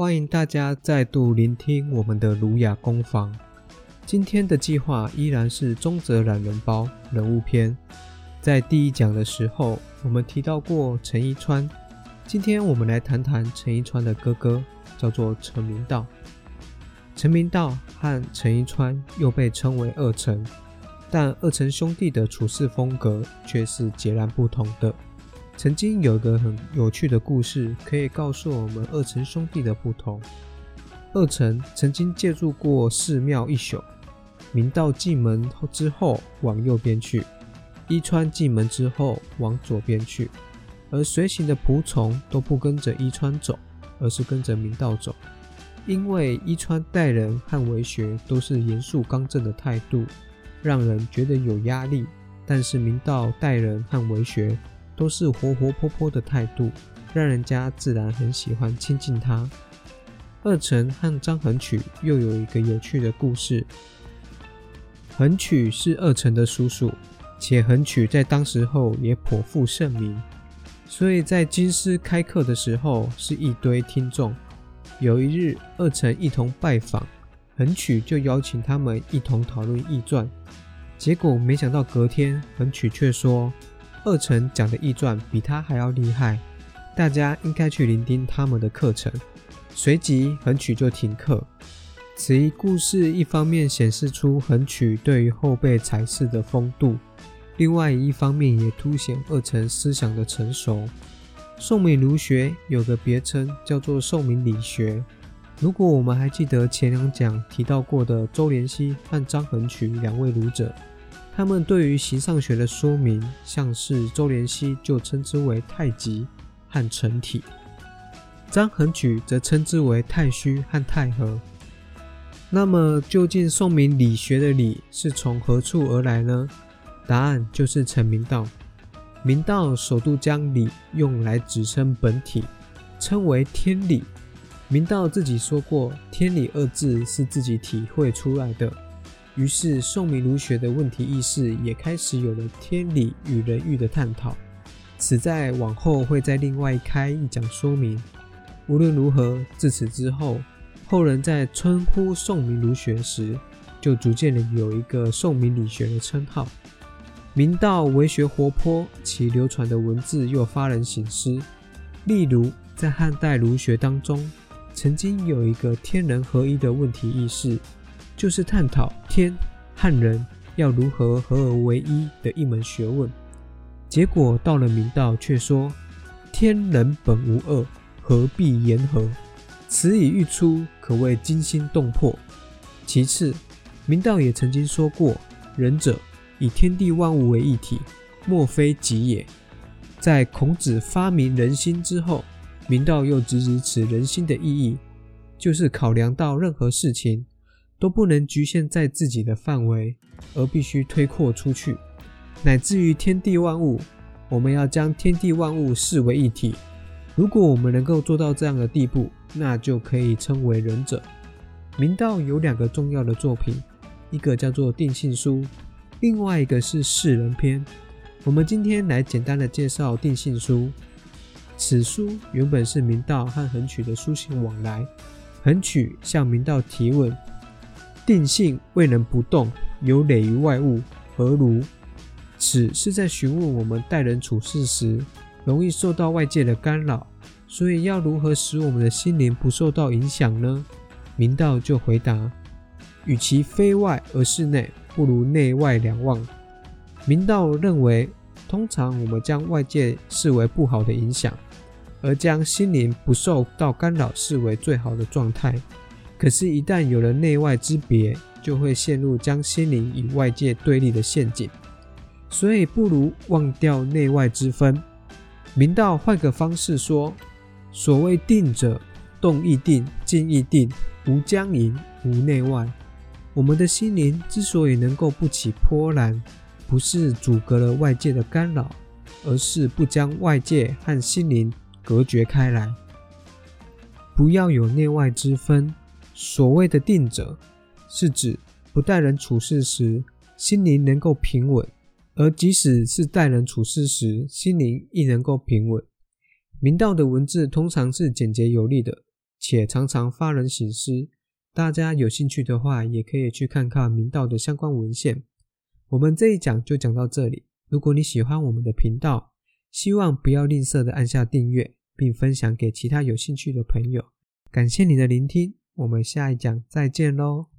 欢迎大家再度聆听我们的儒雅工坊。今天的计划依然是中泽懒人包人物篇。在第一讲的时候，我们提到过陈一川。今天我们来谈谈陈一川的哥哥，叫做陈明道。陈明道和陈一川又被称为二陈，但二陈兄弟的处事风格却是截然不同的。曾经有一个很有趣的故事，可以告诉我们二陈兄弟的不同。二陈曾经借住过寺庙一宿，明道进门之后往右边去，一川进门之后往左边去，而随行的仆从都不跟着一川走，而是跟着明道走，因为一川待人和为学都是严肃刚正的态度，让人觉得有压力；但是明道待人和为学。都是活活泼泼的态度，让人家自然很喜欢亲近他。二陈和张恒曲又有一个有趣的故事。恒曲是二陈的叔叔，且恒曲在当时候也颇负盛名，所以在京师开课的时候是一堆听众。有一日，二陈一同拜访，恒曲就邀请他们一同讨论易传，结果没想到隔天，恒曲却说。二陈讲的易传比他还要厉害，大家应该去聆听他们的课程。随即横曲就停课。此一故事一方面显示出横曲对于后辈才士的风度，另外一方面也凸显二陈思想的成熟。宋明儒学有个别称叫做宋明理学。如果我们还记得前两讲提到过的周濂溪和张衡曲两位儒者。他们对于形上学的说明，像是周濂溪就称之为太极和成体，张衡举则称之为太虚和太和。那么，究竟宋明理学的理是从何处而来呢？答案就是陈明道。明道首度将理用来指称本体，称为天理。明道自己说过，天理二字是自己体会出来的。于是，宋明儒学的问题意识也开始有了天理与人欲的探讨。此在往后会再另外开一讲说明。无论如何，自此之后，后人在称呼宋明儒学时，就逐渐的有一个宋明理学的称号。明道为学活泼，其流传的文字又发人省思。例如，在汉代儒学当中，曾经有一个天人合一的问题意识。就是探讨天和人要如何合而为一的一门学问，结果到了明道却说天人本无二，何必言和？此语一出，可谓惊心动魄。其次，明道也曾经说过，仁者以天地万物为一体，莫非己也。在孔子发明人心之后，明道又直指此人心的意义，就是考量到任何事情。都不能局限在自己的范围，而必须推扩出去，乃至于天地万物。我们要将天地万物视为一体。如果我们能够做到这样的地步，那就可以称为仁者。明道有两个重要的作品，一个叫做《定性书》，另外一个是《世人篇》。我们今天来简单的介绍《定性书》。此书原本是明道和横曲的书信往来，横曲向明道提问。定性未能不动，有累于外物，何如？此是在询问我们待人处事时，容易受到外界的干扰，所以要如何使我们的心灵不受到影响呢？明道就回答：与其非外而是内，不如内外两忘。明道认为，通常我们将外界视为不好的影响，而将心灵不受到干扰视为最好的状态。可是，一旦有了内外之别，就会陷入将心灵与外界对立的陷阱。所以，不如忘掉内外之分。明道换个方式说：所谓定者，动亦定，静亦定，无僵淫，无内外。我们的心灵之所以能够不起波澜，不是阻隔了外界的干扰，而是不将外界和心灵隔绝开来。不要有内外之分。所谓的定者，是指不待人处事时，心灵能够平稳；而即使是待人处事时，心灵亦能够平稳。明道的文字通常是简洁有力的，且常常发人省思。大家有兴趣的话，也可以去看看明道的相关文献。我们这一讲就讲到这里。如果你喜欢我们的频道，希望不要吝啬的按下订阅，并分享给其他有兴趣的朋友。感谢你的聆听，我们下一讲再见喽。